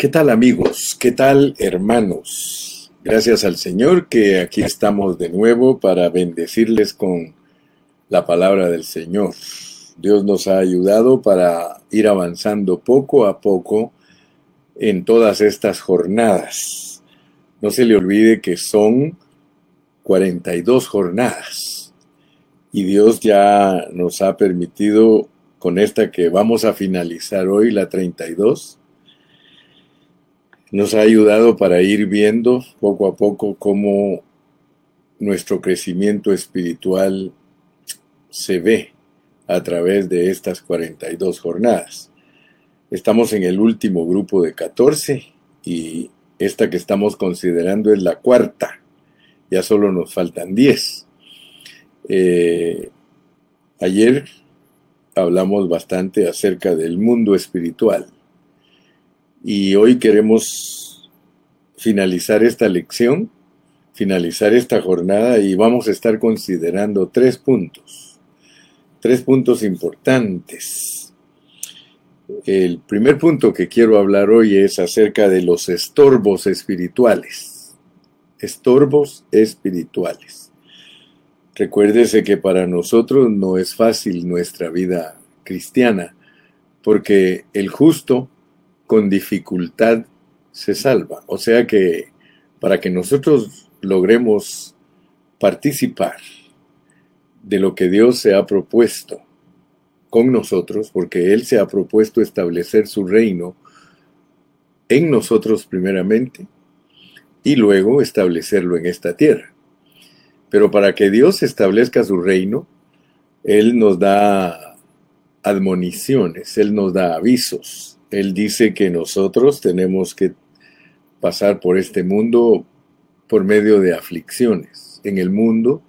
¿Qué tal amigos? ¿Qué tal hermanos? Gracias al Señor que aquí estamos de nuevo para bendecirles con la palabra del Señor. Dios nos ha ayudado para ir avanzando poco a poco en todas estas jornadas. No se le olvide que son 42 jornadas y Dios ya nos ha permitido con esta que vamos a finalizar hoy, la 32, nos ha ayudado para ir viendo poco a poco cómo nuestro crecimiento espiritual se ve a través de estas 42 jornadas. Estamos en el último grupo de 14 y esta que estamos considerando es la cuarta. Ya solo nos faltan 10. Eh, ayer hablamos bastante acerca del mundo espiritual y hoy queremos finalizar esta lección, finalizar esta jornada y vamos a estar considerando tres puntos, tres puntos importantes. El primer punto que quiero hablar hoy es acerca de los estorbos espirituales. Estorbos espirituales. Recuérdese que para nosotros no es fácil nuestra vida cristiana, porque el justo con dificultad se salva. O sea que para que nosotros logremos participar de lo que Dios se ha propuesto con nosotros, porque Él se ha propuesto establecer su reino en nosotros primeramente y luego establecerlo en esta tierra. Pero para que Dios establezca su reino, Él nos da admoniciones, Él nos da avisos, él dice que nosotros tenemos que pasar por este mundo por medio de aflicciones. En el mundo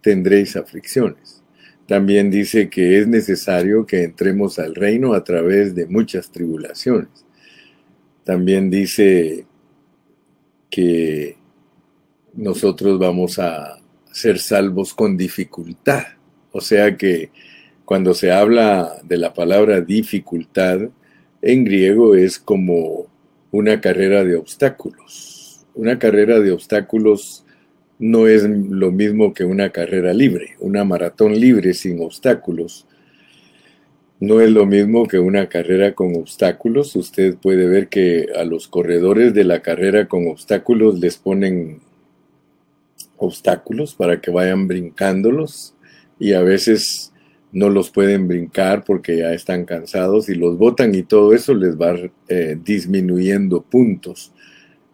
tendréis aflicciones. También dice que es necesario que entremos al reino a través de muchas tribulaciones. También dice que nosotros vamos a ser salvos con dificultad. O sea que cuando se habla de la palabra dificultad, en griego es como una carrera de obstáculos. Una carrera de obstáculos no es lo mismo que una carrera libre, una maratón libre sin obstáculos. No es lo mismo que una carrera con obstáculos. Usted puede ver que a los corredores de la carrera con obstáculos les ponen obstáculos para que vayan brincándolos y a veces no los pueden brincar porque ya están cansados y los botan y todo eso les va eh, disminuyendo puntos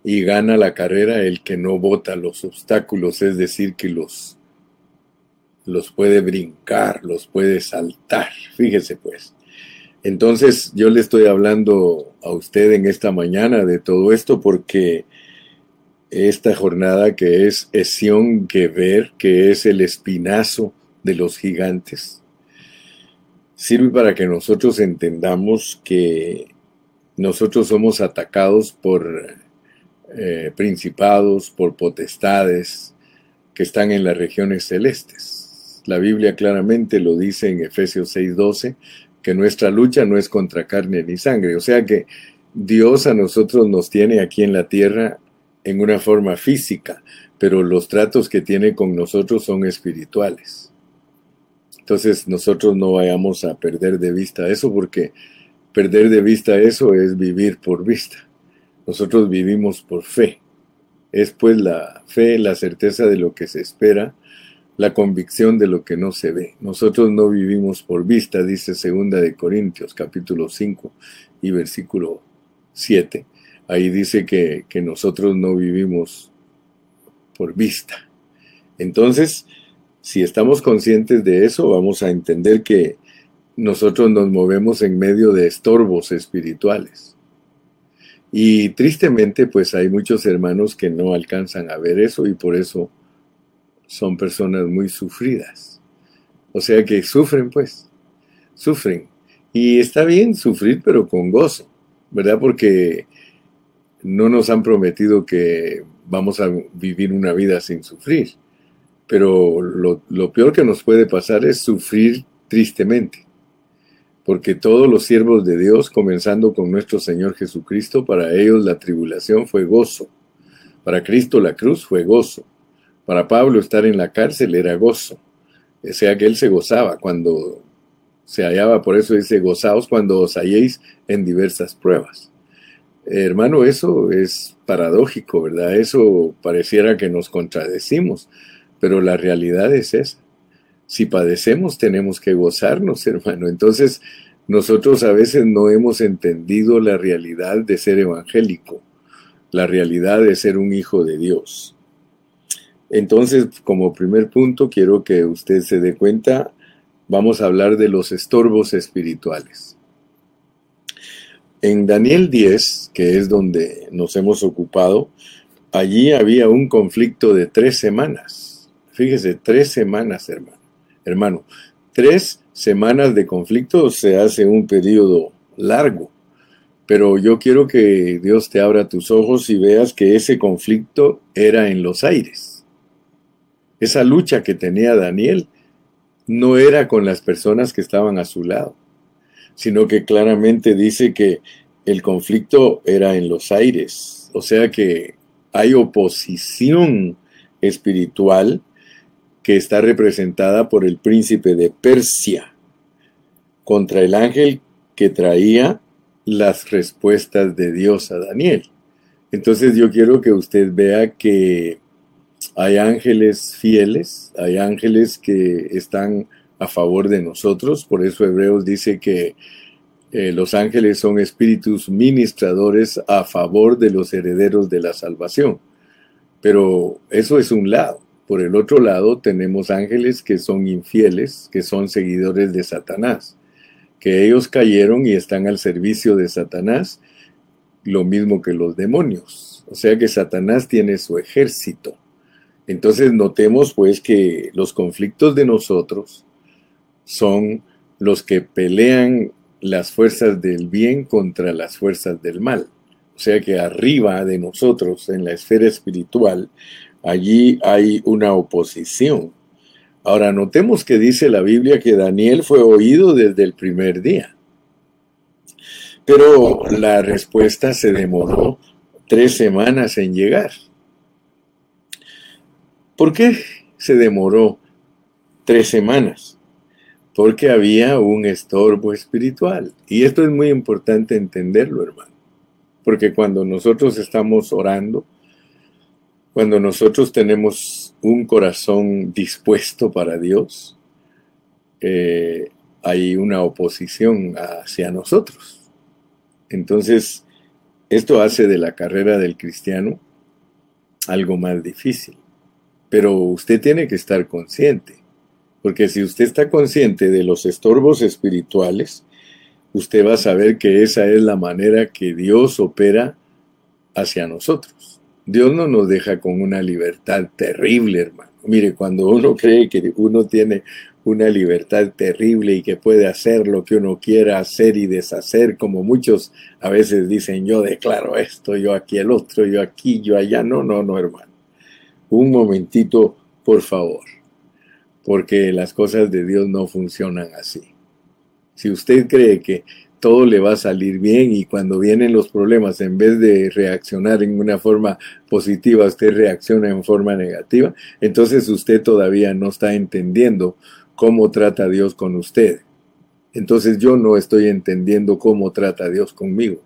y gana la carrera el que no bota los obstáculos, es decir, que los, los puede brincar, los puede saltar, fíjese pues. Entonces yo le estoy hablando a usted en esta mañana de todo esto porque esta jornada que es Esión Geber, que es el espinazo de los gigantes, sirve para que nosotros entendamos que nosotros somos atacados por eh, principados, por potestades que están en las regiones celestes. La Biblia claramente lo dice en Efesios 6:12, que nuestra lucha no es contra carne ni sangre. O sea que Dios a nosotros nos tiene aquí en la tierra en una forma física, pero los tratos que tiene con nosotros son espirituales. Entonces nosotros no vayamos a perder de vista eso porque perder de vista eso es vivir por vista. Nosotros vivimos por fe. Es pues la fe, la certeza de lo que se espera, la convicción de lo que no se ve. Nosotros no vivimos por vista, dice segunda de Corintios capítulo 5 y versículo 7. Ahí dice que, que nosotros no vivimos por vista. Entonces, si estamos conscientes de eso, vamos a entender que nosotros nos movemos en medio de estorbos espirituales. Y tristemente, pues hay muchos hermanos que no alcanzan a ver eso y por eso son personas muy sufridas. O sea que sufren, pues, sufren. Y está bien sufrir, pero con gozo, ¿verdad? Porque no nos han prometido que vamos a vivir una vida sin sufrir pero lo, peor que nos puede pasar es sufrir tristemente. porque todos los siervos de Dios, comenzando con nuestro Señor Jesucristo, para ellos la tribulación fue gozo. Para Cristo la cruz fue gozo. Para Pablo estar en la cárcel era gozo. O sea que él se gozaba cuando se hallaba, por eso dice, gozaos cuando os halléis en diversas pruebas. hermano, eso es paradójico, ¿verdad? Eso pareciera que nos contradecimos, pero la realidad es esa. Si padecemos, tenemos que gozarnos, hermano. Entonces, nosotros a veces no hemos entendido la realidad de ser evangélico, la realidad de ser un hijo de Dios. Entonces, como primer punto, quiero que usted se dé cuenta, vamos a hablar de los estorbos espirituales. En Daniel 10, que es donde nos hemos ocupado, allí había un conflicto de tres semanas. Fíjese, tres semanas, hermano hermano. Tres semanas de conflicto se hace un periodo largo, pero yo quiero que Dios te abra tus ojos y veas que ese conflicto era en los aires. Esa lucha que tenía Daniel no era con las personas que estaban a su lado, sino que claramente dice que el conflicto era en los aires, o sea que hay oposición espiritual que está representada por el príncipe de Persia contra el ángel que traía las respuestas de Dios a Daniel. Entonces yo quiero que usted vea que hay ángeles fieles, hay ángeles que están a favor de nosotros, por eso Hebreos dice que eh, los ángeles son espíritus ministradores a favor de los herederos de la salvación. Pero eso es un lado. Por el otro lado, tenemos ángeles que son infieles, que son seguidores de Satanás, que ellos cayeron y están al servicio de Satanás, lo mismo que los demonios. O sea que Satanás tiene su ejército. Entonces notemos pues que los conflictos de nosotros son los que pelean las fuerzas del bien contra las fuerzas del mal. O sea que arriba de nosotros, en la esfera espiritual, Allí hay una oposición. Ahora, notemos que dice la Biblia que Daniel fue oído desde el primer día. Pero la respuesta se demoró tres semanas en llegar. ¿Por qué se demoró tres semanas? Porque había un estorbo espiritual. Y esto es muy importante entenderlo, hermano. Porque cuando nosotros estamos orando, cuando nosotros tenemos un corazón dispuesto para Dios, eh, hay una oposición hacia nosotros. Entonces, esto hace de la carrera del cristiano algo más difícil. Pero usted tiene que estar consciente, porque si usted está consciente de los estorbos espirituales, usted va a saber que esa es la manera que Dios opera hacia nosotros. Dios no nos deja con una libertad terrible, hermano. Mire, cuando uno cree que uno tiene una libertad terrible y que puede hacer lo que uno quiera hacer y deshacer, como muchos a veces dicen, yo declaro esto, yo aquí el otro, yo aquí, yo allá. No, no, no, hermano. Un momentito, por favor, porque las cosas de Dios no funcionan así. Si usted cree que todo le va a salir bien y cuando vienen los problemas, en vez de reaccionar en una forma positiva, usted reacciona en forma negativa, entonces usted todavía no está entendiendo cómo trata Dios con usted. Entonces yo no estoy entendiendo cómo trata Dios conmigo.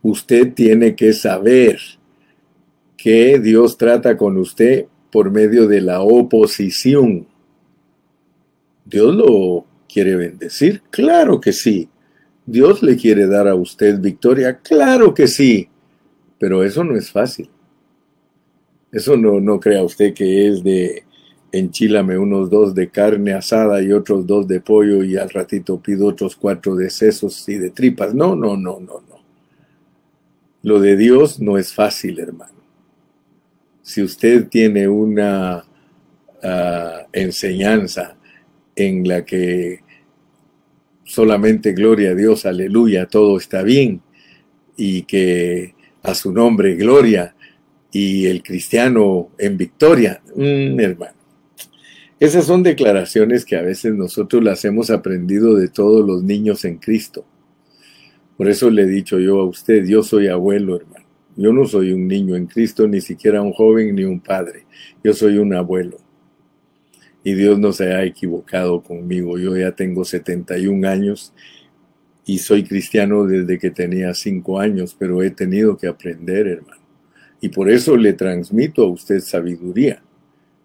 Usted tiene que saber que Dios trata con usted por medio de la oposición. ¿Dios lo quiere bendecir? Claro que sí. ¿Dios le quiere dar a usted victoria? Claro que sí, pero eso no es fácil. Eso no, no crea usted que es de enchílame unos dos de carne asada y otros dos de pollo y al ratito pido otros cuatro de sesos y de tripas. No, no, no, no, no. Lo de Dios no es fácil, hermano. Si usted tiene una ah, enseñanza en la que solamente gloria a Dios, aleluya, todo está bien y que a su nombre gloria y el cristiano en victoria, hermano. Esas son declaraciones que a veces nosotros las hemos aprendido de todos los niños en Cristo. Por eso le he dicho yo a usted, yo soy abuelo, hermano. Yo no soy un niño en Cristo, ni siquiera un joven ni un padre. Yo soy un abuelo. Y Dios no se ha equivocado conmigo. Yo ya tengo 71 años y soy cristiano desde que tenía 5 años, pero he tenido que aprender, hermano. Y por eso le transmito a usted sabiduría.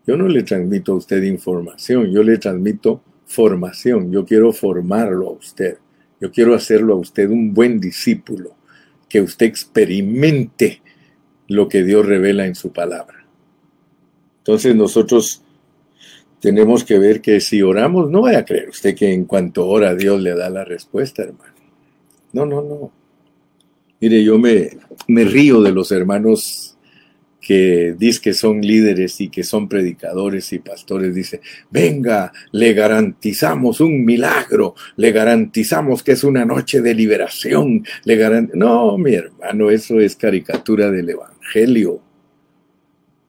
Yo no le transmito a usted información, yo le transmito formación. Yo quiero formarlo a usted. Yo quiero hacerlo a usted un buen discípulo, que usted experimente lo que Dios revela en su palabra. Entonces nosotros tenemos que ver que si oramos, no vaya a creer usted que en cuanto ora Dios le da la respuesta, hermano. No, no, no. Mire, yo me, me río de los hermanos que dice que son líderes y que son predicadores y pastores, dice, venga, le garantizamos un milagro, le garantizamos que es una noche de liberación, le No, mi hermano, eso es caricatura del Evangelio.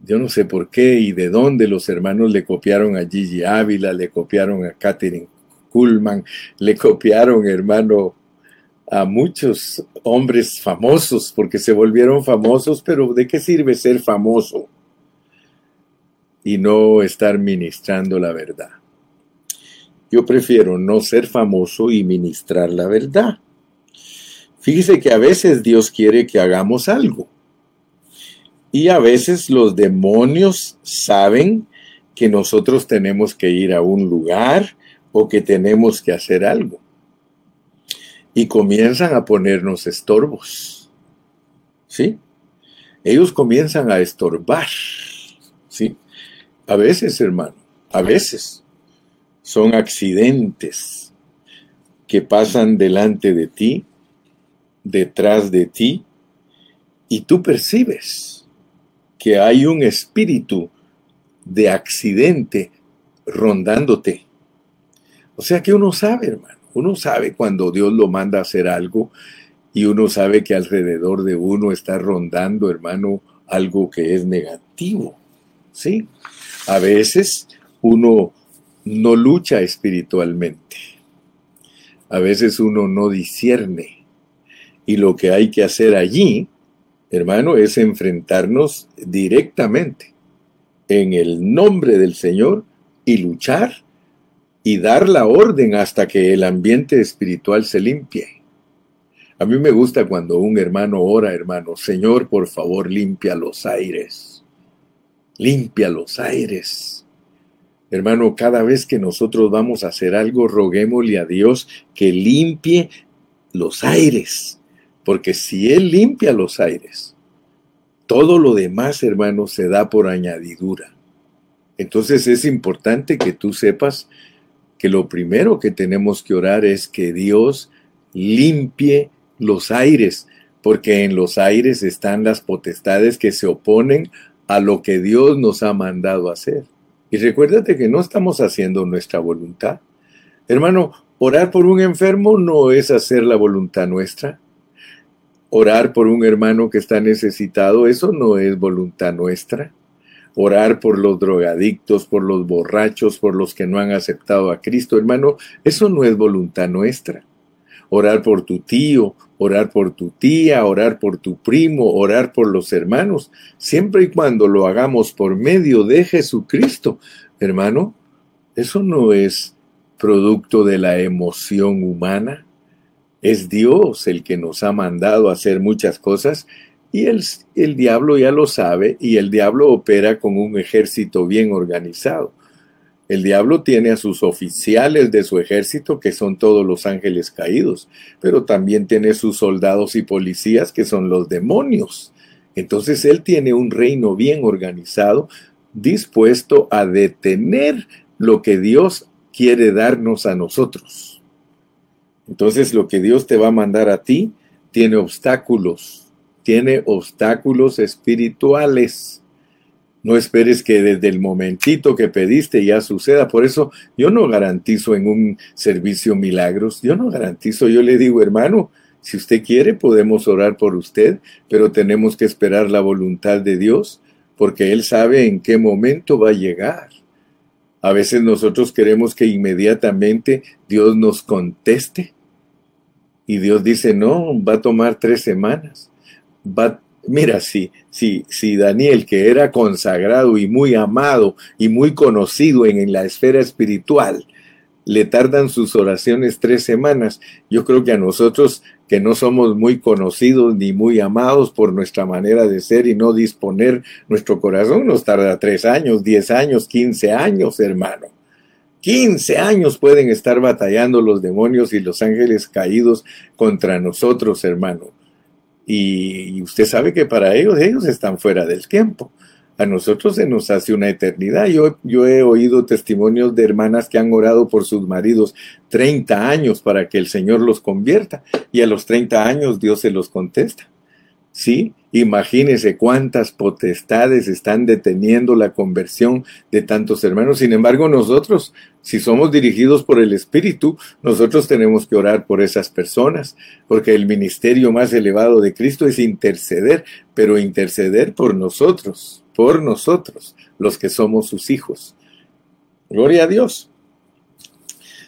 Yo no sé por qué y de dónde los hermanos le copiaron a Gigi Ávila, le copiaron a Catherine Kuhlman, le copiaron, hermano, a muchos hombres famosos porque se volvieron famosos, pero ¿de qué sirve ser famoso y no estar ministrando la verdad? Yo prefiero no ser famoso y ministrar la verdad. Fíjese que a veces Dios quiere que hagamos algo. Y a veces los demonios saben que nosotros tenemos que ir a un lugar o que tenemos que hacer algo y comienzan a ponernos estorbos. ¿Sí? Ellos comienzan a estorbar. ¿Sí? A veces, hermano, a veces son accidentes que pasan delante de ti, detrás de ti, y tú percibes que hay un espíritu de accidente rondándote. O sea que uno sabe, hermano uno sabe cuando Dios lo manda a hacer algo y uno sabe que alrededor de uno está rondando, hermano, algo que es negativo. ¿Sí? A veces uno no lucha espiritualmente. A veces uno no discierne. Y lo que hay que hacer allí, hermano, es enfrentarnos directamente en el nombre del Señor y luchar y dar la orden hasta que el ambiente espiritual se limpie. A mí me gusta cuando un hermano ora, hermano, Señor, por favor, limpia los aires. Limpia los aires. Hermano, cada vez que nosotros vamos a hacer algo, roguémosle a Dios que limpie los aires. Porque si Él limpia los aires, todo lo demás, hermano, se da por añadidura. Entonces es importante que tú sepas que lo primero que tenemos que orar es que Dios limpie los aires, porque en los aires están las potestades que se oponen a lo que Dios nos ha mandado hacer. Y recuérdate que no estamos haciendo nuestra voluntad. Hermano, orar por un enfermo no es hacer la voluntad nuestra. Orar por un hermano que está necesitado, eso no es voluntad nuestra orar por los drogadictos, por los borrachos, por los que no han aceptado a Cristo. Hermano, eso no es voluntad nuestra. Orar por tu tío, orar por tu tía, orar por tu primo, orar por los hermanos, siempre y cuando lo hagamos por medio de Jesucristo. Hermano, eso no es producto de la emoción humana. Es Dios el que nos ha mandado hacer muchas cosas y el, el diablo ya lo sabe y el diablo opera con un ejército bien organizado. El diablo tiene a sus oficiales de su ejército, que son todos los ángeles caídos, pero también tiene sus soldados y policías, que son los demonios. Entonces él tiene un reino bien organizado, dispuesto a detener lo que Dios quiere darnos a nosotros. Entonces lo que Dios te va a mandar a ti tiene obstáculos, tiene obstáculos espirituales. No esperes que desde el momentito que pediste ya suceda. Por eso yo no garantizo en un servicio milagros. Yo no garantizo. Yo le digo, hermano, si usted quiere podemos orar por usted, pero tenemos que esperar la voluntad de Dios porque Él sabe en qué momento va a llegar. A veces nosotros queremos que inmediatamente Dios nos conteste y Dios dice, no, va a tomar tres semanas. Mira, si, si, si Daniel, que era consagrado y muy amado y muy conocido en, en la esfera espiritual, le tardan sus oraciones tres semanas. Yo creo que a nosotros que no somos muy conocidos ni muy amados por nuestra manera de ser y no disponer nuestro corazón, nos tarda tres años, diez años, quince años, hermano. Quince años pueden estar batallando los demonios y los ángeles caídos contra nosotros, hermano. Y usted sabe que para ellos, ellos están fuera del tiempo a nosotros se nos hace una eternidad. Yo, yo he oído testimonios de hermanas que han orado por sus maridos 30 años para que el Señor los convierta y a los 30 años Dios se los contesta. ¿Sí? Imagínese cuántas potestades están deteniendo la conversión de tantos hermanos. Sin embargo, nosotros, si somos dirigidos por el Espíritu, nosotros tenemos que orar por esas personas, porque el ministerio más elevado de Cristo es interceder, pero interceder por nosotros por nosotros, los que somos sus hijos. Gloria a Dios.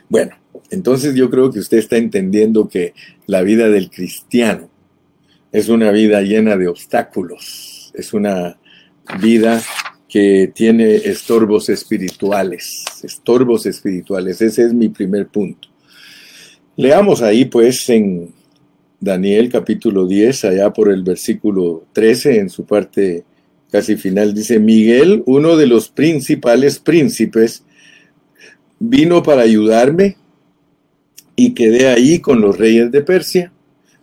Bueno, entonces yo creo que usted está entendiendo que la vida del cristiano es una vida llena de obstáculos, es una vida que tiene estorbos espirituales, estorbos espirituales. Ese es mi primer punto. Leamos ahí pues en Daniel capítulo 10, allá por el versículo 13, en su parte casi final, dice, Miguel, uno de los principales príncipes, vino para ayudarme y quedé ahí con los reyes de Persia.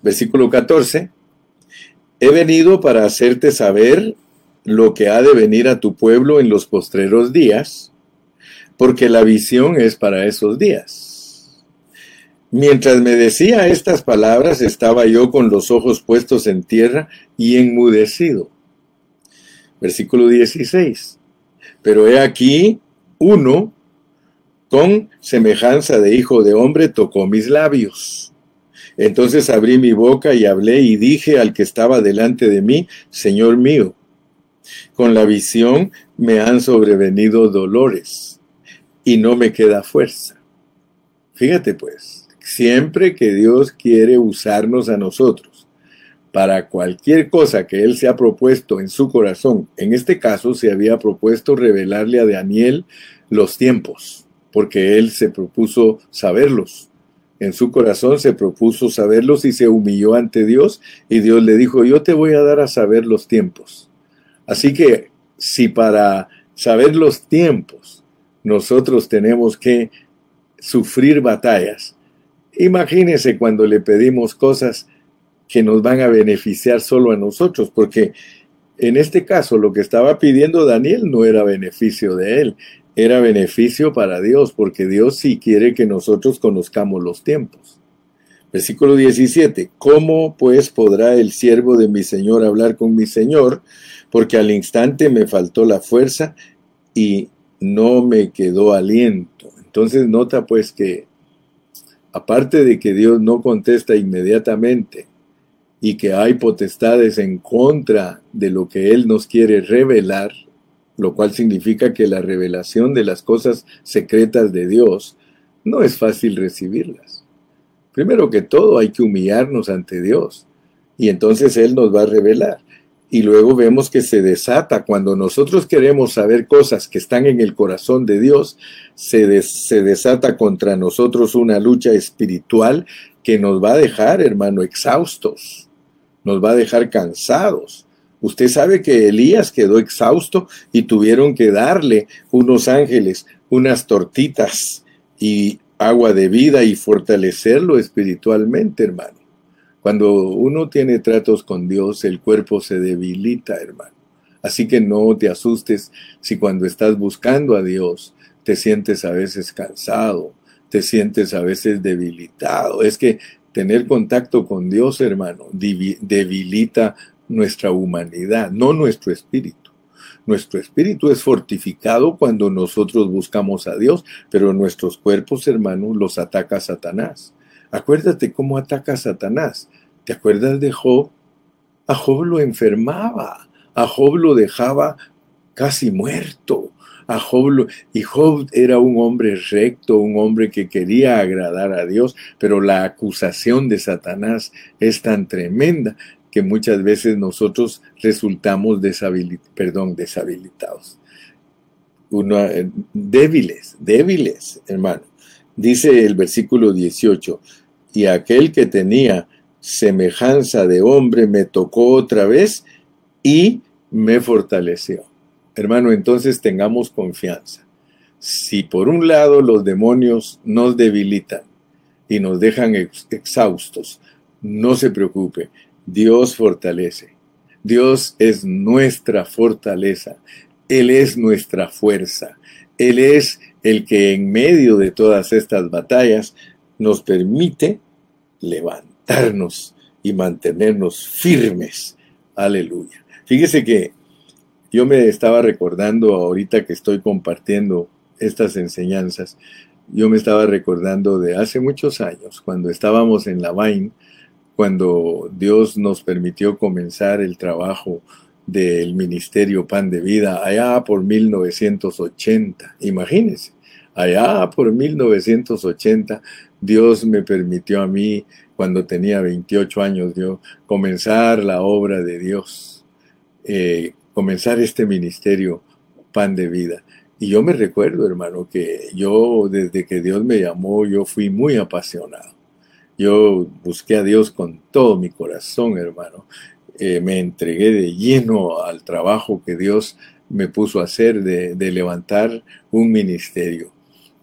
Versículo 14, he venido para hacerte saber lo que ha de venir a tu pueblo en los postreros días, porque la visión es para esos días. Mientras me decía estas palabras, estaba yo con los ojos puestos en tierra y enmudecido. Versículo 16. Pero he aquí, uno, con semejanza de hijo de hombre, tocó mis labios. Entonces abrí mi boca y hablé y dije al que estaba delante de mí, Señor mío, con la visión me han sobrevenido dolores y no me queda fuerza. Fíjate pues, siempre que Dios quiere usarnos a nosotros, para cualquier cosa que él se ha propuesto en su corazón. En este caso se había propuesto revelarle a Daniel los tiempos, porque él se propuso saberlos. En su corazón se propuso saberlos y se humilló ante Dios y Dios le dijo, yo te voy a dar a saber los tiempos. Así que si para saber los tiempos nosotros tenemos que sufrir batallas, imagínese cuando le pedimos cosas que nos van a beneficiar solo a nosotros, porque en este caso lo que estaba pidiendo Daniel no era beneficio de él, era beneficio para Dios, porque Dios sí quiere que nosotros conozcamos los tiempos. Versículo 17, ¿cómo pues podrá el siervo de mi Señor hablar con mi Señor? Porque al instante me faltó la fuerza y no me quedó aliento. Entonces nota pues que aparte de que Dios no contesta inmediatamente, y que hay potestades en contra de lo que Él nos quiere revelar, lo cual significa que la revelación de las cosas secretas de Dios no es fácil recibirlas. Primero que todo hay que humillarnos ante Dios y entonces Él nos va a revelar. Y luego vemos que se desata cuando nosotros queremos saber cosas que están en el corazón de Dios, se, desata contra nosotros una lucha espiritual que nos va a dejar, hermano, exhaustos nos va a dejar cansados. Usted sabe que Elías quedó exhausto y tuvieron que darle unos ángeles, unas tortitas y agua de vida y fortalecerlo espiritualmente, hermano. Cuando uno tiene tratos con Dios, el cuerpo se debilita, hermano. Así que no te asustes si cuando estás buscando a Dios te sientes a veces cansado, te sientes a veces debilitado. Es que Tener contacto con Dios, hermano, debilita nuestra humanidad, no nuestro espíritu. Nuestro espíritu es fortificado cuando nosotros buscamos a Dios, pero nuestros cuerpos, hermano, los ataca Satanás. Acuérdate cómo ataca Satanás. ¿Te acuerdas de Job? A Job lo enfermaba, a Job lo dejaba casi muerto, y Job era un hombre recto, un hombre que quería agradar a Dios, pero la acusación de Satanás es tan tremenda que muchas veces nosotros resultamos deshabilitados. Eh, débiles, débiles, hermano. Dice el versículo 18, y aquel que tenía semejanza de hombre me tocó otra vez y me fortaleció. Hermano, entonces tengamos confianza. Si por un lado los demonios nos debilitan y nos dejan exhaustos, no se preocupe, Dios fortalece. Dios es nuestra fortaleza. Él es nuestra fuerza. Él es el que en medio de todas estas batallas nos permite levantarnos y mantenernos firmes. Aleluya. Fíjese que yo me estaba recordando ahorita que estoy compartiendo estas enseñanzas, yo me estaba recordando de hace muchos años, cuando estábamos en la Vain, cuando Dios nos permitió comenzar el trabajo del Ministerio Pan de Vida allá por 1980. Imagínense, allá por 1980 Dios me permitió a mí, cuando tenía 28 años, yo comenzar la obra de Dios. Eh, comenzar este ministerio pan de vida. Y yo me recuerdo, hermano, que yo desde que Dios me llamó, yo fui muy apasionado. Yo busqué a Dios con todo mi corazón, hermano. Eh, me entregué de lleno al trabajo que Dios me puso a hacer de, de levantar un ministerio.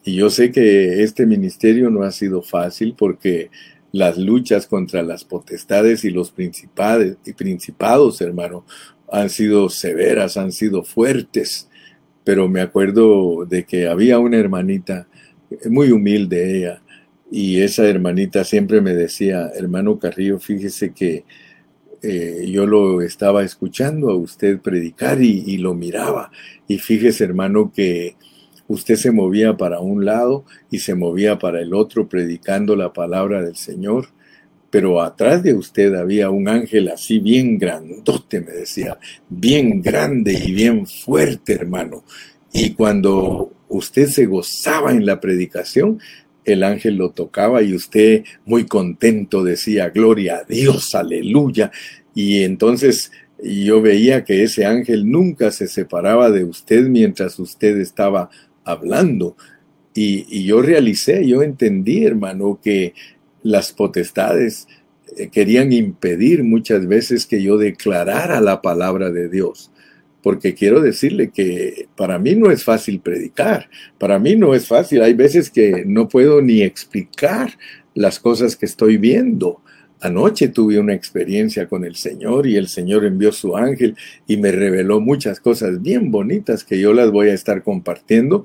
Y yo sé que este ministerio no ha sido fácil porque las luchas contra las potestades y los y principados, hermano, han sido severas, han sido fuertes, pero me acuerdo de que había una hermanita muy humilde ella, y esa hermanita siempre me decía, hermano Carrillo, fíjese que eh, yo lo estaba escuchando a usted predicar y, y, lo miraba. Y fíjese, hermano, que usted se movía para un lado y se movía para el otro predicando la palabra del Señor pero atrás de usted había un ángel así bien grandote, me decía, bien grande y bien fuerte, hermano. Y cuando usted se gozaba en la predicación, el ángel lo tocaba y usted muy contento decía, gloria a Dios, aleluya. Y entonces yo veía que ese ángel nunca se separaba de usted mientras usted estaba hablando. Y, y yo realicé, yo entendí, hermano, que las potestades eh, querían impedir muchas veces que yo declarara la palabra de Dios. Porque quiero decirle que para mí no es fácil predicar, para mí no es fácil. Hay veces que no puedo ni explicar las cosas que estoy viendo. Anoche tuve una experiencia con el Señor y el Señor envió su ángel y me reveló muchas cosas bien bonitas que yo las voy a estar compartiendo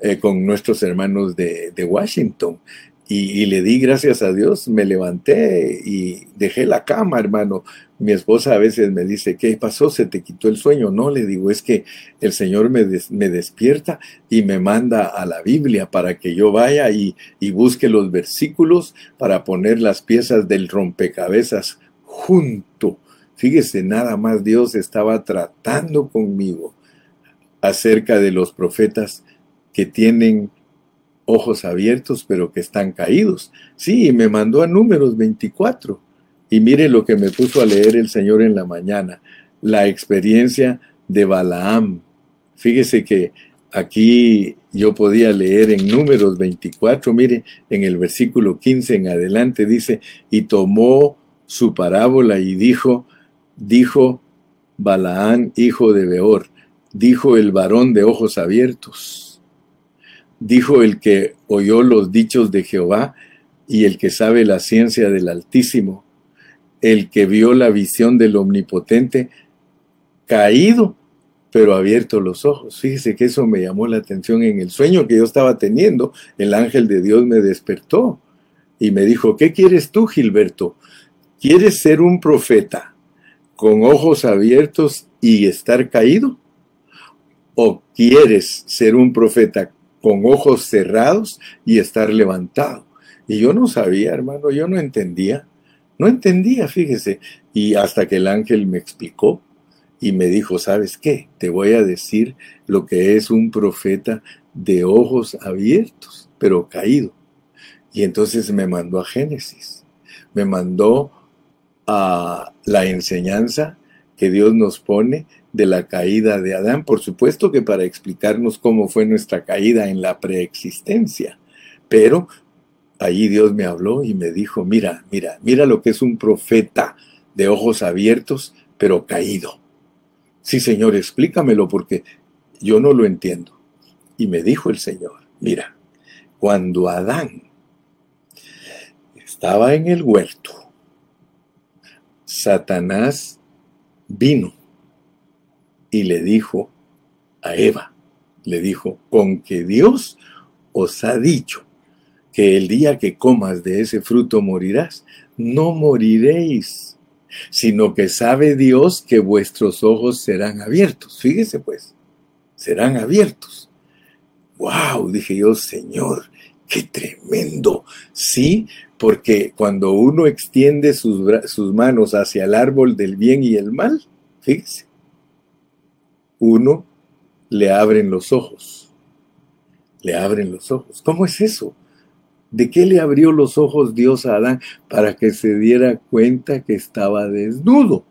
eh, con nuestros hermanos de, de Washington. Y, le di gracias a Dios, me levanté y dejé la cama, hermano. Mi esposa a veces me dice, ¿qué pasó? ¿Se te quitó el sueño? No, le digo, es que el Señor me, me despierta y me manda a la Biblia para que yo vaya y, y busque los versículos para poner las piezas del rompecabezas junto. Fíjese, nada más Dios estaba tratando conmigo acerca de los profetas que tienen ojos abiertos, pero que están caídos. Sí, me mandó a números 24. Y mire lo que me puso a leer el Señor en la mañana, la experiencia de Balaam. Fíjese que aquí yo podía leer en números 24, mire, en el versículo 15 en adelante dice, y tomó su parábola y dijo, dijo Balaam, hijo de Beor, dijo el varón de ojos abiertos dijo el que oyó los dichos de Jehová y el que sabe la ciencia del Altísimo, el que vio la visión del Omnipotente, caído, pero abierto los ojos. Fíjese que eso me llamó la atención en el sueño que yo estaba teniendo. El ángel de Dios me despertó y me dijo, ¿qué quieres tú, Gilberto? ¿Quieres ser un profeta con ojos abiertos y estar caído? ¿O quieres ser un profeta con ojos cerrados y estar levantado. Y yo no sabía, hermano, yo no entendía. No entendía, fíjese. Y hasta que el ángel me explicó. y me dijo, ¿sabes qué? Te voy a decir lo que es un profeta de ojos abiertos, pero caído. Y entonces me mandó a Génesis, me mandó a la enseñanza que Dios nos pone de la caída de Adán, por supuesto que para explicarnos cómo fue nuestra caída en la preexistencia, pero allí Dios me habló y me dijo, mira, mira, mira lo que es un profeta de ojos abiertos, pero caído. Sí, Señor, explícamelo porque yo no lo entiendo. Y me dijo el Señor, mira, cuando Adán estaba en el huerto, Satanás vino y le dijo a Eva, le dijo, con que Dios os ha dicho que el día que comas de ese fruto morirás, no moriréis, sino que sabe Dios que vuestros ojos serán abiertos. Fíjese pues, serán abiertos. ¡Wow! Dije yo, Señor, qué tremendo. Sí, porque cuando uno extiende sus, sus manos hacia el árbol del bien y el mal, fíjese, uno le abren los ojos. Le abren los ojos. ¿Cómo es eso? ¿De qué le abrió los ojos Dios a Adán? Para que se diera cuenta que estaba desnudo.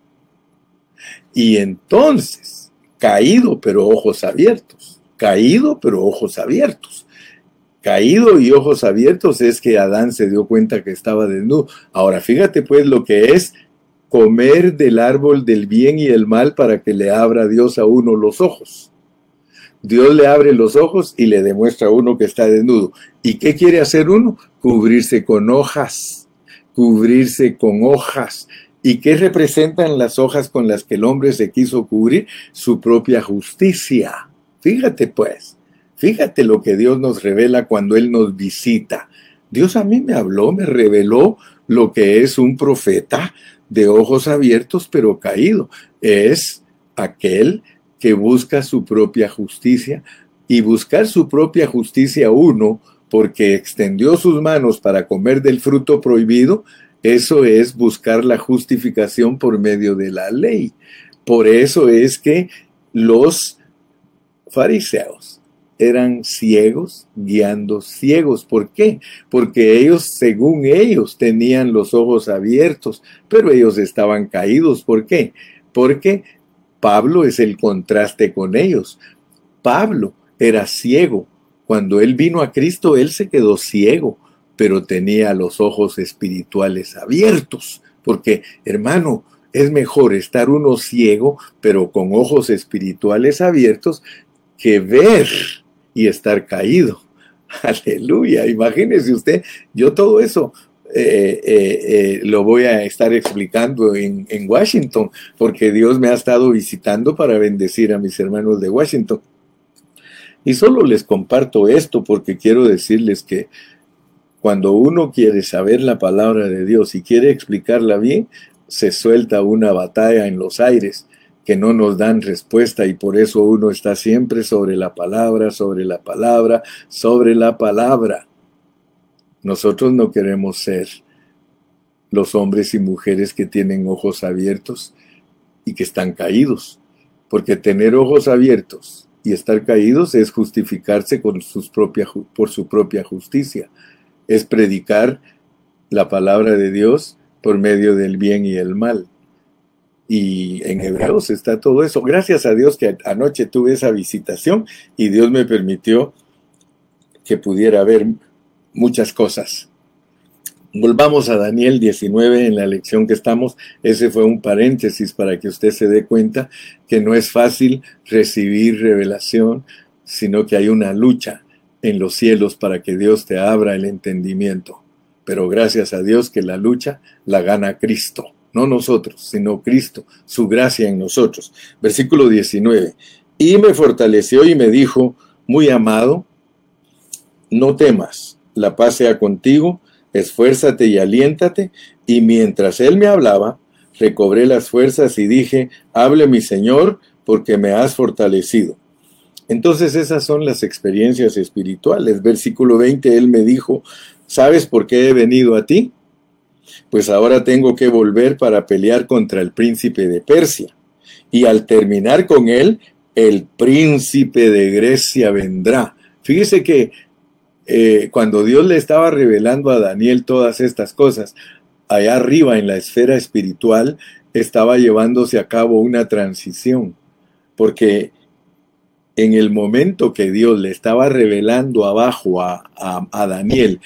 Y entonces, caído pero ojos abiertos. Caído pero ojos abiertos caído y ojos abiertos es que Adán se dio cuenta que estaba desnudo. Ahora, fíjate pues lo que es comer del árbol del bien y el mal para que le abra Dios a uno los ojos. Dios le abre los ojos y le demuestra a uno que está desnudo. ¿Y qué quiere hacer uno? Cubrirse con hojas, cubrirse con hojas. ¿Y qué representan las hojas con las que el hombre se quiso cubrir? Su propia justicia. Fíjate pues. Fíjate lo que Dios nos revela cuando Él nos visita. Dios a mí me habló, me reveló lo que es un profeta de ojos abiertos pero caído. Es aquel que busca su propia justicia y buscar su propia justicia uno porque extendió sus manos para comer del fruto prohibido, eso es buscar la justificación por medio de la ley. Por eso es que los fariseos eran ciegos guiando ciegos. ¿Por qué? Porque ellos, según ellos, tenían los ojos abiertos, pero ellos estaban caídos. ¿Por qué? Porque Pablo es el contraste con ellos. Pablo era ciego. Cuando él vino a Cristo, él se quedó ciego, pero tenía los ojos espirituales abiertos. Porque, hermano, es mejor estar uno ciego, pero con ojos espirituales abiertos, que ver y estar caído. Aleluya, imagínese usted, yo todo eso eh, eh, eh, lo voy a estar explicando en, en, Washington, porque Dios me ha estado visitando para bendecir a mis hermanos de Washington. Y solo les comparto esto porque quiero decirles que cuando uno quiere saber la palabra de Dios y quiere explicarla bien, se suelta una batalla en los aires que no nos dan respuesta y por eso uno está siempre sobre la palabra, sobre la palabra, sobre la palabra. Nosotros no queremos ser los hombres y mujeres que tienen ojos abiertos y que están caídos, porque tener ojos abiertos y estar caídos es justificarse con sus por su propia justicia, es predicar la palabra de Dios por medio del bien y el mal. Y en Hebreos está todo eso. Gracias a Dios que anoche tuve esa visitación y Dios me permitió que pudiera ver muchas cosas. Volvamos a Daniel 19 en la lección que estamos. Ese fue un paréntesis para que usted se dé cuenta que no es fácil recibir revelación, sino que hay una lucha en los cielos para que Dios te abra el entendimiento. Pero gracias a Dios que la lucha la gana Cristo no nosotros, sino Cristo, su gracia en nosotros. Versículo 19. Y me fortaleció y me dijo, muy amado, no temas, la paz sea contigo, esfuérzate y aliéntate. Y mientras él me hablaba, recobré las fuerzas y dije, hable mi Señor, porque me has fortalecido. Entonces esas son las experiencias espirituales. Versículo 20, él me dijo, ¿sabes por qué he venido a ti? Pues ahora tengo que volver para pelear contra el príncipe de Persia. Y al terminar con él, el príncipe de Grecia vendrá. Fíjese que eh, cuando Dios le estaba revelando a Daniel todas estas cosas, allá arriba en la esfera espiritual estaba llevándose a cabo una transición, porque en el momento que Dios le estaba revelando abajo a, a, Daniel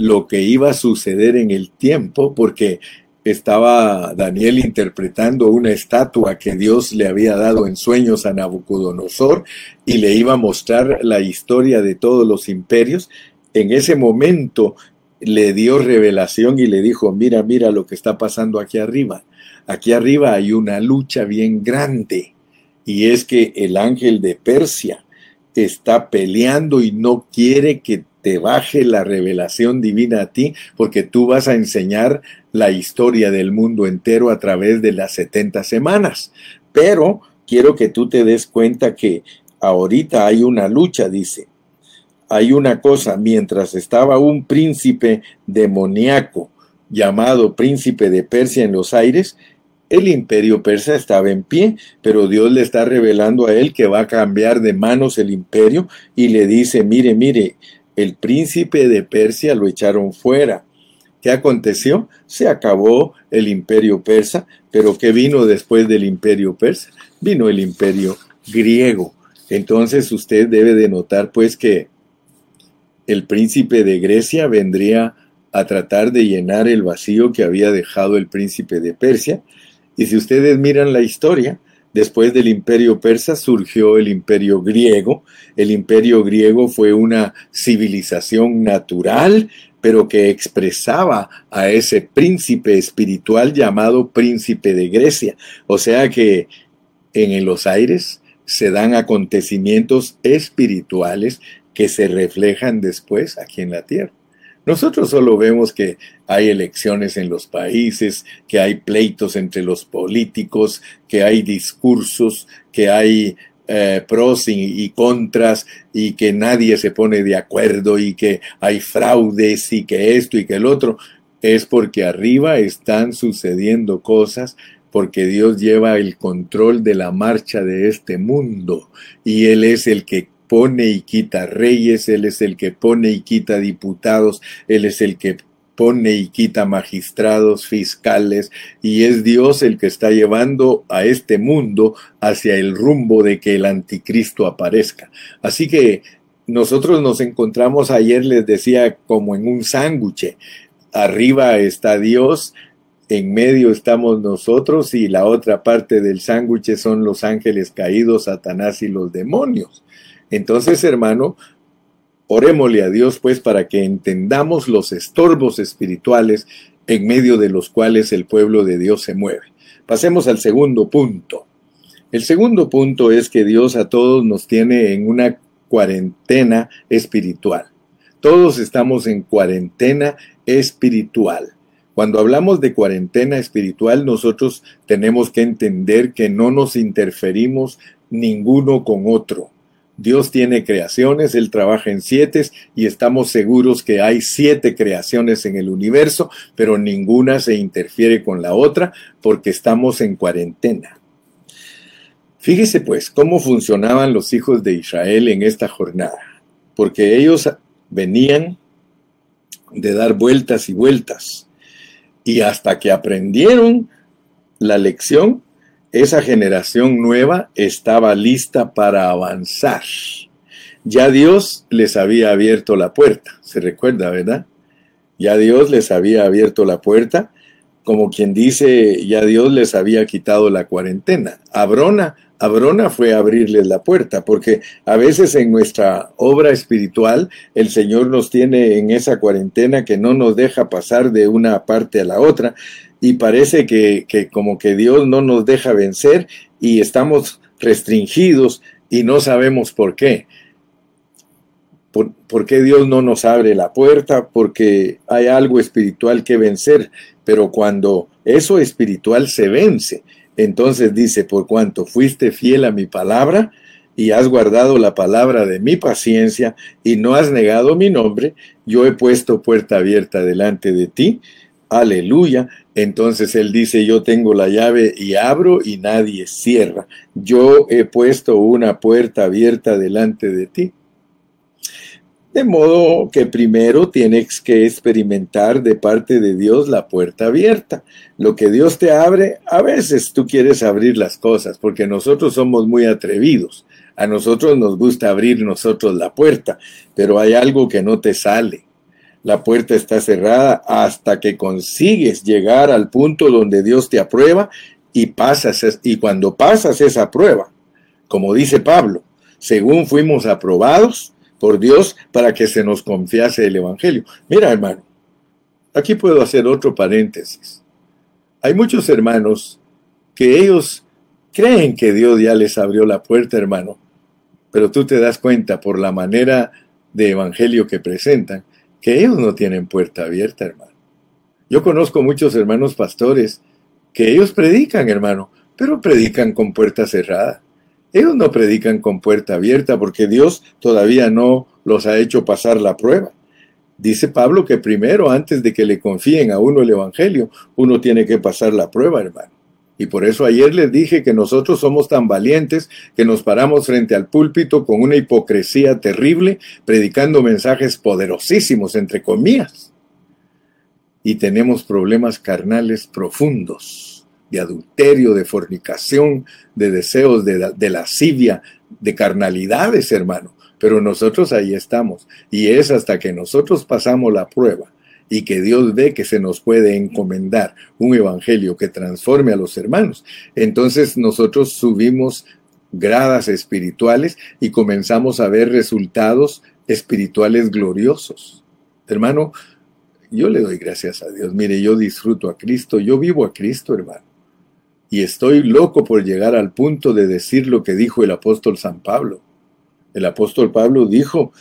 lo que iba a suceder en el tiempo, porque estaba Daniel interpretando una estatua que Dios le había dado en sueños a Nabucodonosor y le iba a mostrar la historia de todos los imperios. En ese momento le dio revelación y le dijo, mira, mira lo que está pasando aquí arriba. Aquí arriba hay una lucha bien grande y es que el ángel de Persia está peleando y no quiere que te baje la revelación divina a ti, porque tú vas a enseñar la historia del mundo entero a través de las 70 semanas. Pero quiero que tú te des cuenta que ahorita hay una lucha, dice. Hay una cosa, mientras estaba un príncipe demoníaco llamado príncipe de Persia en los aires, el imperio persa estaba en pie, pero Dios le está revelando a él que va a cambiar de manos el imperio y le dice, mire, mire, el príncipe de Persia lo echaron fuera. ¿Qué aconteció? Se acabó el imperio persa, pero ¿qué vino después del imperio persa? Vino el imperio griego. Entonces usted debe de notar pues que el príncipe de Grecia vendría a tratar de llenar el vacío que había dejado el príncipe de Persia. Y si ustedes miran la historia, Después del imperio persa surgió el imperio griego. El imperio griego fue una civilización natural, pero que expresaba a ese príncipe espiritual llamado príncipe de Grecia. O sea que en los aires se dan acontecimientos espirituales que se reflejan después aquí en la tierra. Nosotros solo vemos que hay elecciones en los países, que hay pleitos entre los políticos, que hay discursos, que hay eh, pros y, y, contras y que nadie se pone de acuerdo y que hay fraudes y que esto y que el otro. Es porque arriba están sucediendo cosas porque Dios lleva el control de la marcha de este mundo y Él es el que pone y quita reyes, Él es el que pone y quita diputados, Él es el que pone y quita magistrados, fiscales, y es Dios el que está llevando a este mundo hacia el rumbo de que el anticristo aparezca. Así que nosotros nos encontramos ayer, les decía, como en un sándwich. Arriba está Dios, en medio estamos nosotros y la otra parte del sándwich son los ángeles caídos, Satanás y los demonios. Entonces, hermano, orémosle a Dios pues para que entendamos los estorbos espirituales en medio de los cuales el pueblo de Dios se mueve. Pasemos al segundo punto. El segundo punto es que Dios a todos nos tiene en una cuarentena espiritual. Todos estamos en cuarentena espiritual. Cuando hablamos de cuarentena espiritual, nosotros tenemos que entender que no nos interferimos ninguno con otro. Dios tiene creaciones, Él trabaja en siete y estamos seguros que hay siete creaciones en el universo, pero ninguna se interfiere con la otra porque estamos en cuarentena. Fíjese pues cómo funcionaban los hijos de Israel en esta jornada, porque ellos venían de dar vueltas y vueltas, y hasta que aprendieron la lección, esa generación nueva estaba lista para avanzar. Ya Dios les había abierto la puerta, se recuerda, ¿verdad? Ya Dios les había abierto la puerta, como quien dice, ya Dios les había quitado la cuarentena. Abrona, Abrona fue abrirles la puerta, porque a veces en nuestra obra espiritual el Señor nos tiene en esa cuarentena que no nos deja pasar de una parte a la otra, y parece que, como que Dios no nos deja vencer y estamos restringidos y no sabemos por qué. ¿Por, ¿Por, qué Dios no nos abre la puerta? Porque hay algo espiritual que vencer, pero cuando eso espiritual se vence, entonces dice, por cuanto fuiste fiel a mi palabra y has guardado la palabra de mi paciencia y no has negado mi nombre, yo he puesto puerta abierta delante de ti Aleluya. Entonces él dice, yo tengo la llave y abro y nadie cierra. Yo he puesto una puerta abierta delante de ti. De modo que primero tienes que experimentar de parte de Dios la puerta abierta. Lo que Dios te abre, a veces tú quieres abrir las cosas, porque nosotros somos muy atrevidos. A nosotros nos gusta abrir nosotros la puerta, pero hay algo que no te sale. La puerta está cerrada hasta que consigues llegar al punto donde Dios te aprueba y pasas y cuando pasas esa prueba, como dice Pablo, según fuimos aprobados, por Dios para que se nos confiase el Evangelio. Mira, hermano, aquí puedo hacer otro paréntesis. Hay muchos hermanos que ellos creen que Dios ya les abrió la puerta, hermano, pero tú te das cuenta por la manera de evangelio que presentan que ellos no tienen puerta abierta, hermano. Yo conozco muchos hermanos pastores que ellos predican, hermano, pero predican con puerta cerrada. Ellos no predican con puerta abierta porque Dios todavía no los ha hecho pasar la prueba. Dice Pablo que primero, antes de que le confíen a uno el Evangelio, uno tiene que pasar la prueba, hermano. Y por eso ayer les dije que nosotros somos tan valientes que nos paramos frente al púlpito con una hipocresía terrible, predicando mensajes poderosísimos, entre comillas. Y tenemos problemas carnales profundos de adulterio, de fornicación, de deseos de, de lascivia, de carnalidades, hermano. Pero nosotros ahí estamos. Y es hasta que nosotros pasamos la prueba y que Dios ve que se nos puede encomendar un evangelio que transforme a los hermanos. Entonces nosotros subimos gradas espirituales y comenzamos a ver resultados espirituales gloriosos. Hermano, yo le doy gracias a Dios. Mire, yo disfruto a Cristo, yo vivo a Cristo, hermano y estoy loco por llegar al punto de decir lo que dijo el apóstol San Pablo. El apóstol Pablo dijo,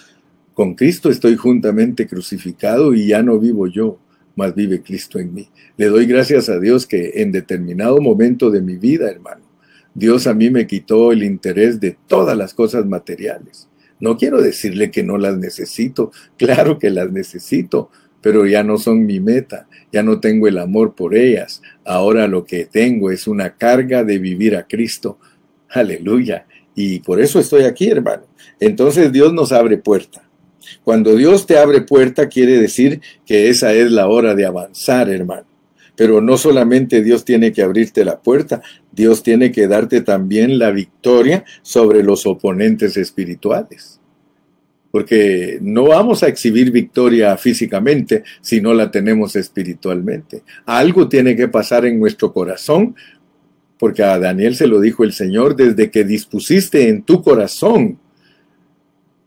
con Cristo estoy juntamente crucificado y ya no vivo yo, mas vive Cristo en mí. Le doy gracias a Dios que en determinado momento de mi vida, hermano, Dios a mí me quitó el interés de todas las cosas materiales. No quiero decirle que no las necesito, claro que las necesito, pero ya no son mi meta, ya no tengo el amor por ellas, ahora lo que tengo es una carga de vivir a Cristo. Aleluya. Y por eso estoy aquí, hermano. Entonces Dios nos abre puerta. Cuando Dios te abre puerta quiere decir que esa es la hora de avanzar, hermano. Pero no solamente Dios tiene que abrirte la puerta, Dios tiene que darte también la victoria sobre los oponentes espirituales porque no vamos a exhibir victoria físicamente si no la tenemos espiritualmente. Algo tiene que pasar en nuestro corazón, porque a Daniel se lo dijo el Señor, desde que dispusiste en tu corazón.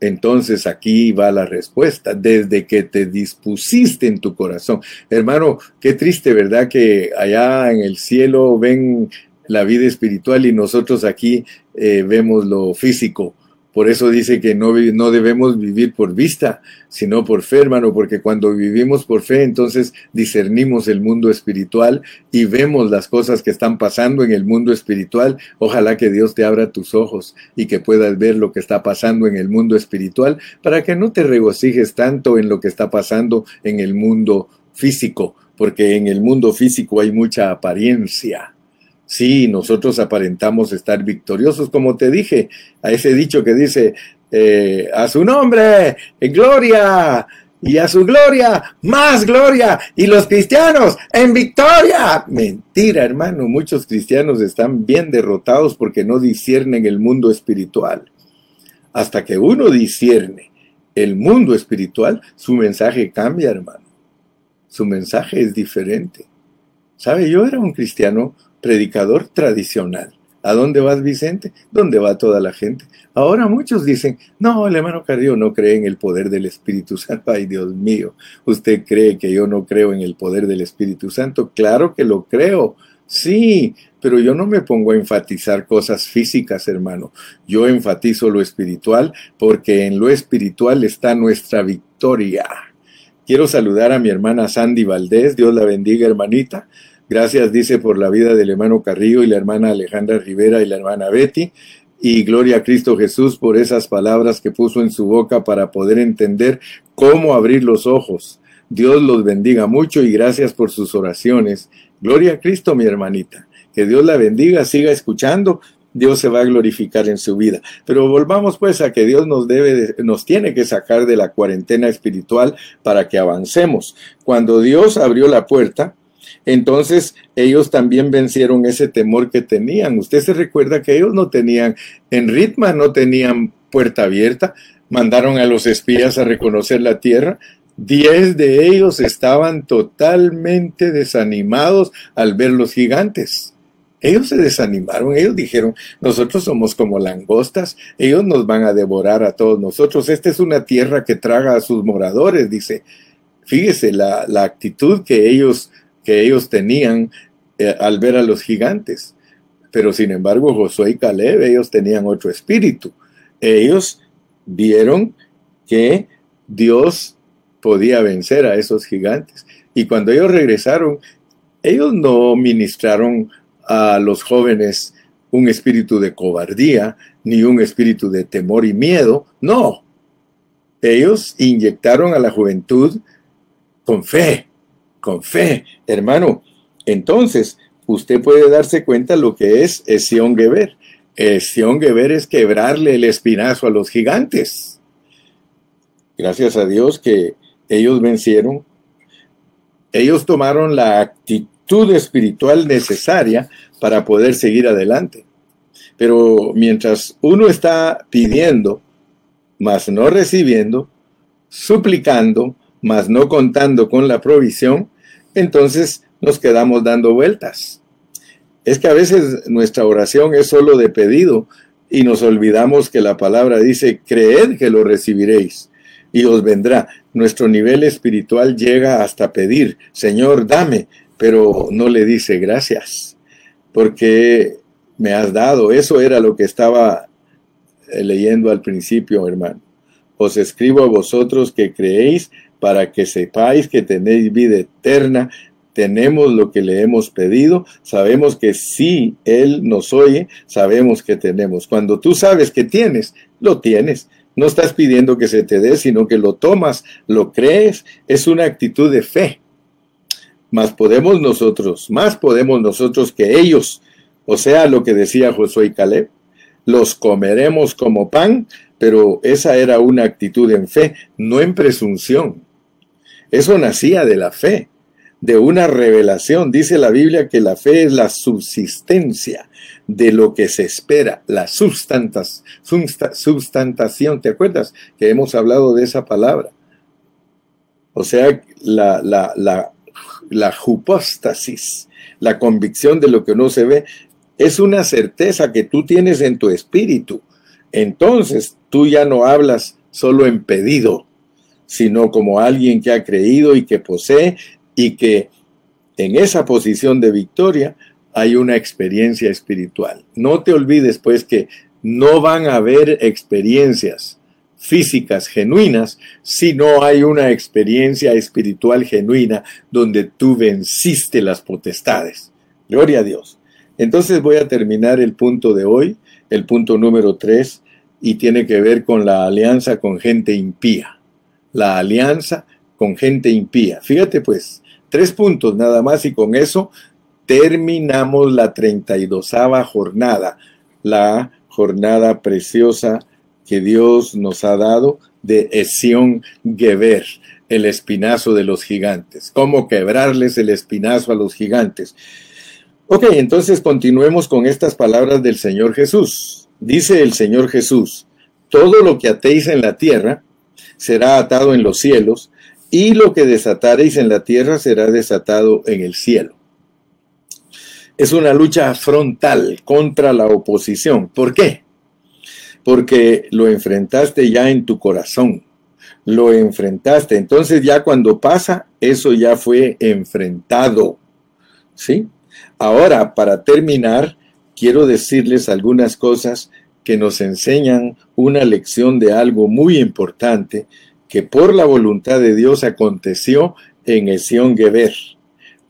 Entonces aquí va la respuesta, desde que te dispusiste en tu corazón. Hermano, qué triste, ¿verdad? Que allá en el cielo ven la vida espiritual y nosotros aquí eh, vemos lo físico por eso dice que no, no debemos vivir por vista, sino por fe, hermano, porque cuando vivimos por fe, entonces discernimos el mundo espiritual y vemos las cosas que están pasando en el mundo espiritual. Ojalá que Dios te abra tus ojos y que puedas ver lo que está pasando en el mundo espiritual para que no te regocijes tanto en lo que está pasando en el mundo físico, porque en el mundo físico hay mucha apariencia Sí, nosotros aparentamos estar victoriosos, como te dije, a ese dicho que dice, eh, a su nombre, en gloria, y a su gloria, más gloria, y los cristianos en victoria. Mentira, hermano, muchos cristianos están bien derrotados porque no disciernen el mundo espiritual. Hasta que uno discierne el mundo espiritual, su mensaje cambia, hermano. Su mensaje es diferente. ¿Sabe? Yo era un cristiano predicador tradicional. ¿A dónde vas, Vicente? ¿Dónde va toda la gente? Ahora muchos dicen, no, el hermano Carrillo no cree en el poder del Espíritu Santo. Ay, Dios mío, ¿usted cree que yo no creo en el poder del Espíritu Santo? Claro que lo creo. Sí, pero yo no me pongo a enfatizar cosas físicas, hermano. Yo enfatizo lo espiritual porque en lo espiritual está nuestra victoria. Quiero saludar a mi hermana Sandy Valdés. Dios la bendiga, hermanita. Gracias, dice, por la vida del hermano Carrillo y la hermana Alejandra Rivera y la hermana Betty. Y gloria a Cristo Jesús por esas palabras que puso en su boca para poder entender cómo abrir los ojos Dios los bendiga mucho y gracias por sus oraciones. Gloria a Cristo, mi hermanita. Que Dios la bendiga, siga escuchando. Dios se va a glorificar en su vida. Pero volvamos pues a que Dios nos debe, nos tiene que sacar de la cuarentena espiritual para que avancemos. Cuando Dios abrió la puerta, entonces ellos también vencieron ese temor que tenían. Usted se recuerda que ellos no tenían, en Ritma no tenían puerta abierta, mandaron a los espías a reconocer la tierra. Diez de ellos estaban totalmente desanimados al ver los gigantes. Ellos se desanimaron, ellos dijeron, nosotros somos como langostas, ellos nos van a devorar a todos nosotros, esta es una tierra que traga a sus moradores, dice. Fíjese la, la actitud que ellos que ellos tenían eh, al ver a los gigantes. Pero sin embargo, Josué y Caleb, ellos tenían otro espíritu. Ellos vieron que Dios podía vencer a esos gigantes. Y cuando ellos regresaron, ellos no ministraron a los jóvenes un espíritu de cobardía, ni un espíritu de temor y miedo. No. Ellos inyectaron a la juventud con fe, con fe, hermano. Entonces, usted puede darse cuenta lo que es Sion Geber. Sion Geber es quebrarle el espinazo a los gigantes. Gracias a Dios que ellos vencieron. Ellos tomaron la actitud espiritual necesaria para poder seguir adelante. Pero mientras uno está pidiendo, mas no recibiendo, suplicando, mas no contando con la provisión, entonces nos quedamos dando vueltas. Es que a veces nuestra oración es solo de pedido y nos olvidamos que la palabra dice, creed que lo recibiréis y os vendrá. Nuestro nivel espiritual llega hasta pedir, Señor, dame, pero no le dice gracias, porque me has dado. Eso era lo que estaba eh, leyendo al principio, hermano. Os escribo a vosotros que creéis para que sepáis que tenéis vida eterna. Tenemos lo que le hemos pedido, sabemos que si Él nos oye, sabemos que tenemos. Cuando tú sabes que tienes, lo tienes. No estás pidiendo que se te dé, sino que lo tomas, lo crees, es una actitud de fe. Más podemos nosotros, más podemos nosotros que ellos. O sea, lo que decía Josué y Caleb, los comeremos como pan, pero esa era una actitud en fe, no en presunción. Eso nacía de la fe, de una revelación. Dice la Biblia que la fe es la subsistencia de lo que se espera, la substantación. ¿Te acuerdas que hemos hablado de esa palabra? O sea, la, la, la, la hypostasis, la convicción de lo que no se ve, es una certeza que tú tienes en tu espíritu. Entonces tú ya no hablas solo en pedido, sino como alguien que ha creído y que posee y que en esa posición de victoria hay una experiencia espiritual. No te olvides pues que no van a haber experiencias físicas genuinas si no hay una experiencia espiritual genuina donde tú venciste las potestades. Gloria a Dios. Entonces voy a terminar el punto de hoy, el punto número 3, y tiene que ver con la alianza con gente impía la alianza con gente impía. Fíjate pues, tres puntos nada más y con eso terminamos la 32 jornada, la jornada preciosa que Dios nos ha dado de Esión Geber, el espinazo de los gigantes. ¿Cómo quebrarles el espinazo a los gigantes? Ok, entonces continuemos con estas palabras del Señor Jesús. Dice el Señor Jesús, todo lo que atéis en la tierra será atado en los cielos, y lo que desatareis en la tierra será desatado en el cielo. Es una lucha frontal contra la oposición. ¿Por qué? Porque lo enfrentaste ya en tu corazón. Lo enfrentaste. Entonces ya cuando pasa, eso ya fue enfrentado. ¿Sí? Ahora, para terminar, quiero decirles algunas cosas que nos enseñan una lección de algo muy importante que por la voluntad de Dios aconteció en Esión Geber.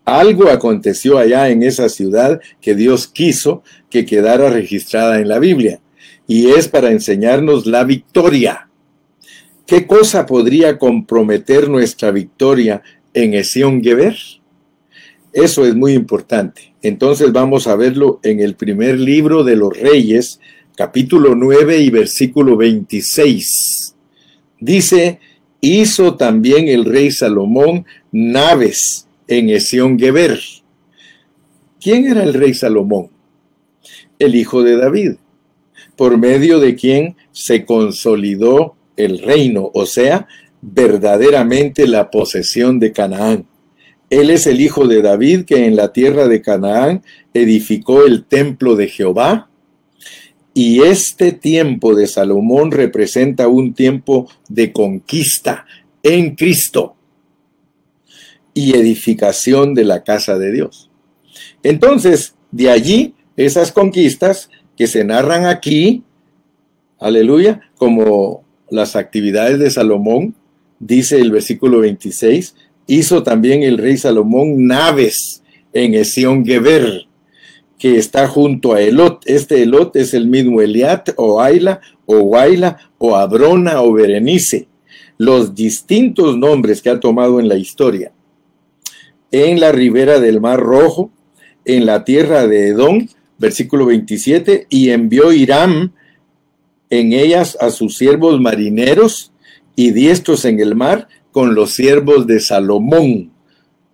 Algo aconteció allá en esa ciudad que Dios quiso que quedara registrada en la Biblia, y es para enseñarnos la victoria. ¿Qué cosa podría comprometer nuestra victoria en Esión Geber? Eso es muy importante. Entonces vamos a verlo en el primer libro de los Reyes, capítulo 9 y versículo 26. Dice, hizo también el rey Salomón naves en Esión Geber. ¿Quién era el rey Salomón? El hijo de David, por medio de quien se consolidó el reino, o sea, verdaderamente la posesión de Canaán. Él es el hijo de David que en la tierra de Canaán edificó el templo de Jehová. Y este tiempo de Salomón representa un tiempo de conquista en Cristo y edificación de la casa de Dios. Entonces, de allí, esas conquistas que se narran aquí, aleluya, como las actividades de Salomón, dice el versículo 26, hizo también el rey Salomón naves en Esión Geber, que está junto a Elot. Este Elot es el mismo Eliat o Aila o Waila o Abrona o Berenice, los distintos nombres que ha tomado en la historia. En la ribera del Mar Rojo, en la tierra de Edom, versículo 27, y envió Hiram en ellas a sus siervos marineros y diestros en el mar con los siervos de Salomón.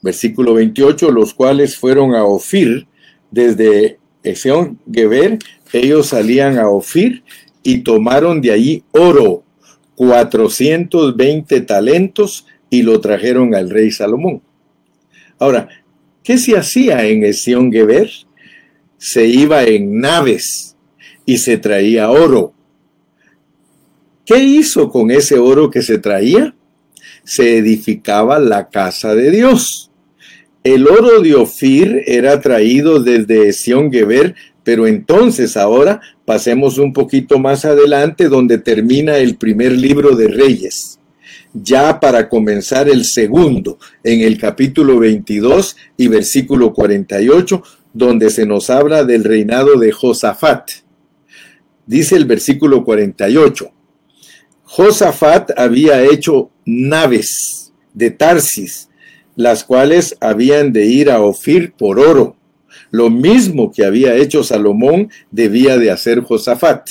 Versículo 28, los cuales fueron a Ofir desde Eseón Geber, ellos salían a Ofir y tomaron de allí oro, 420 talentos, y lo trajeron al rey Salomón. Ahora, ¿qué se hacía en Esión Geber? Se iba en naves y se traía oro. ¿Qué hizo con ese oro que se traía? Se edificaba la casa de Dios. El oro de Ofir era traído desde Sion Geber, pero entonces ahora pasemos un poquito más adelante donde termina el primer libro de Reyes. Ya para comenzar el segundo, en el capítulo 22 y versículo 48, donde se nos habla del reinado de Josafat. Dice el versículo 48, Josafat había hecho naves de Tarsis, las cuales habían de ir a Ofir por oro. Lo mismo que había hecho Salomón debía de hacer Josafat.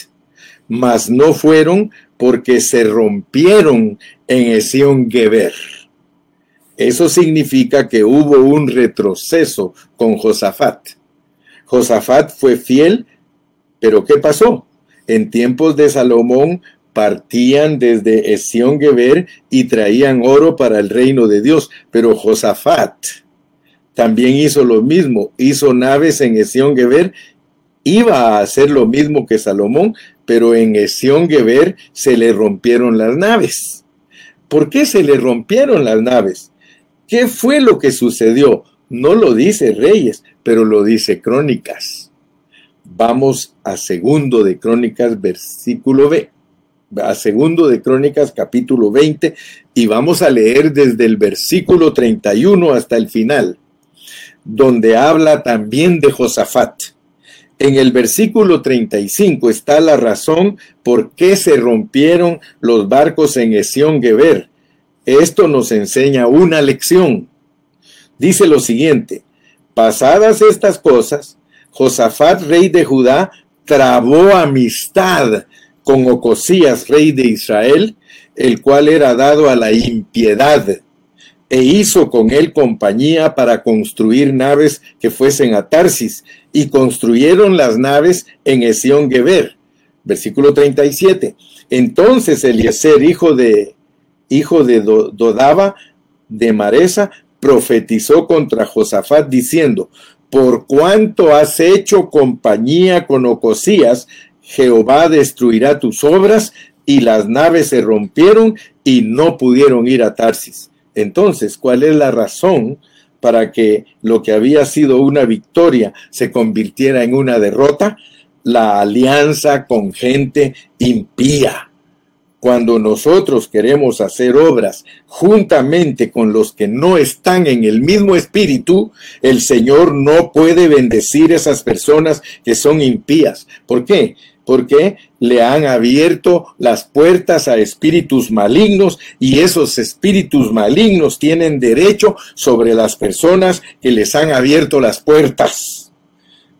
Mas no fueron porque se rompieron en Esión Geber. Eso significa que hubo un retroceso con Josafat. Josafat fue fiel, pero ¿qué pasó? En tiempos de Salomón partían desde Esión Geber y traían oro para el reino de Dios. Pero Josafat también hizo lo mismo, hizo naves en Esión Geber, iba a hacer lo mismo que Salomón, pero en Esión Geber se le rompieron las naves. ¿Por qué se le rompieron las naves? ¿Qué fue lo que sucedió? No lo dice Reyes, pero lo dice Crónicas. Vamos a segundo de Crónicas, versículo B a segundo de Crónicas capítulo 20 y vamos a leer desde el versículo 31 hasta el final, donde habla también de Josafat. En el versículo 35 está la razón por qué se rompieron los barcos en Esión Geber. Esto nos enseña una lección. Dice lo siguiente, pasadas estas cosas, Josafat, rey de Judá, trabó amistad con Ocosías, rey de Israel, el cual era dado a la impiedad, e hizo con él compañía para construir naves que fuesen a Tarsis, y construyeron las naves en Esión Geber. Versículo 37. Entonces Eliezer, hijo de, hijo de Dodaba, de Maresa, profetizó contra Josafat diciendo, por cuanto has hecho compañía con Ocosías, Jehová destruirá tus obras, y las naves se rompieron y no pudieron ir a Tarsis. Entonces, ¿cuál es la razón para que lo que había sido una victoria se convirtiera en una derrota? La alianza con gente impía. Cuando nosotros queremos hacer obras juntamente con los que no están en el mismo espíritu, el Señor no puede bendecir esas personas que son impías. ¿Por qué? Porque le han abierto las puertas a espíritus malignos y esos espíritus malignos tienen derecho sobre las personas que les han abierto las puertas.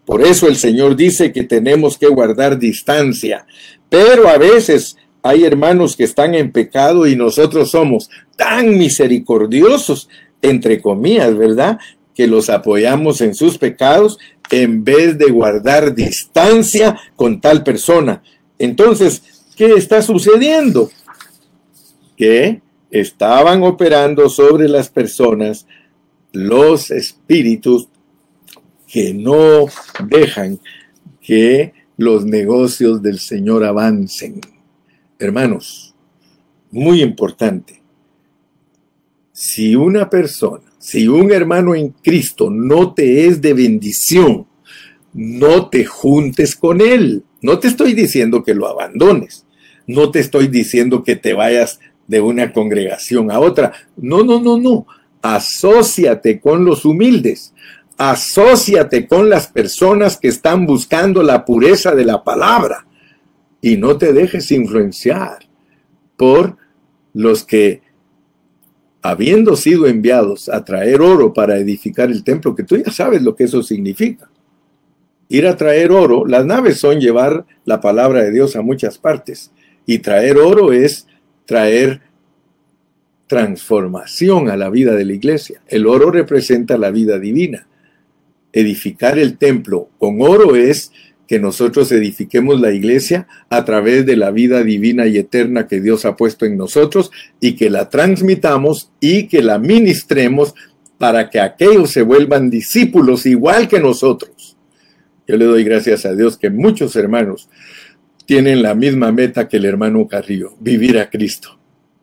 Por eso el Señor dice que tenemos que guardar distancia, pero a veces hay hermanos que están en pecado y nosotros somos tan misericordiosos, entre comillas, ¿verdad? Que los apoyamos en sus pecados en vez de guardar distancia con tal persona. Entonces, ¿qué está sucediendo? Que estaban operando sobre las personas los espíritus que no dejan que los negocios del Señor avancen. Hermanos, muy importante, si una persona, si un hermano en Cristo no te es de bendición, no te juntes con él. No te estoy diciendo que lo abandones. No te estoy diciendo que te vayas de una congregación a otra. No, no, no, no. Asociate con los humildes. Asociate con las personas que están buscando la pureza de la palabra y no te dejes influenciar por los que, habiendo sido enviados a traer oro para edificar el templo, que tú ya sabes lo que eso significa. Ir a traer oro, las naves son llevar la palabra de Dios a muchas partes, y traer oro es traer transformación a la vida de la iglesia. El oro representa la vida divina. Edificar el templo con oro es que nosotros edifiquemos la iglesia a través de la vida divina y eterna que Dios ha puesto en nosotros y que la transmitamos y que la ministremos para que aquellos se vuelvan discípulos igual que nosotros. Yo le doy gracias a Dios que muchos hermanos tienen la misma meta que el hermano Carrillo, vivir a Cristo.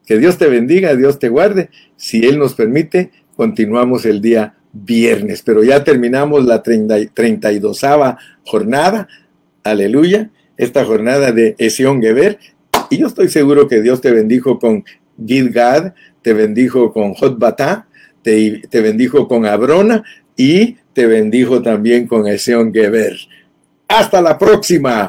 Que Dios te bendiga, Dios te guarde. Si Él nos permite, continuamos el día viernes, pero ya terminamos la 32 jornada, aleluya, esta jornada de Esión Geber, y yo estoy seguro que Dios te bendijo con Gilgad, te bendijo con Jotbatá, te, te bendijo con Abrona y te bendijo también con Esión Geber. Hasta la próxima.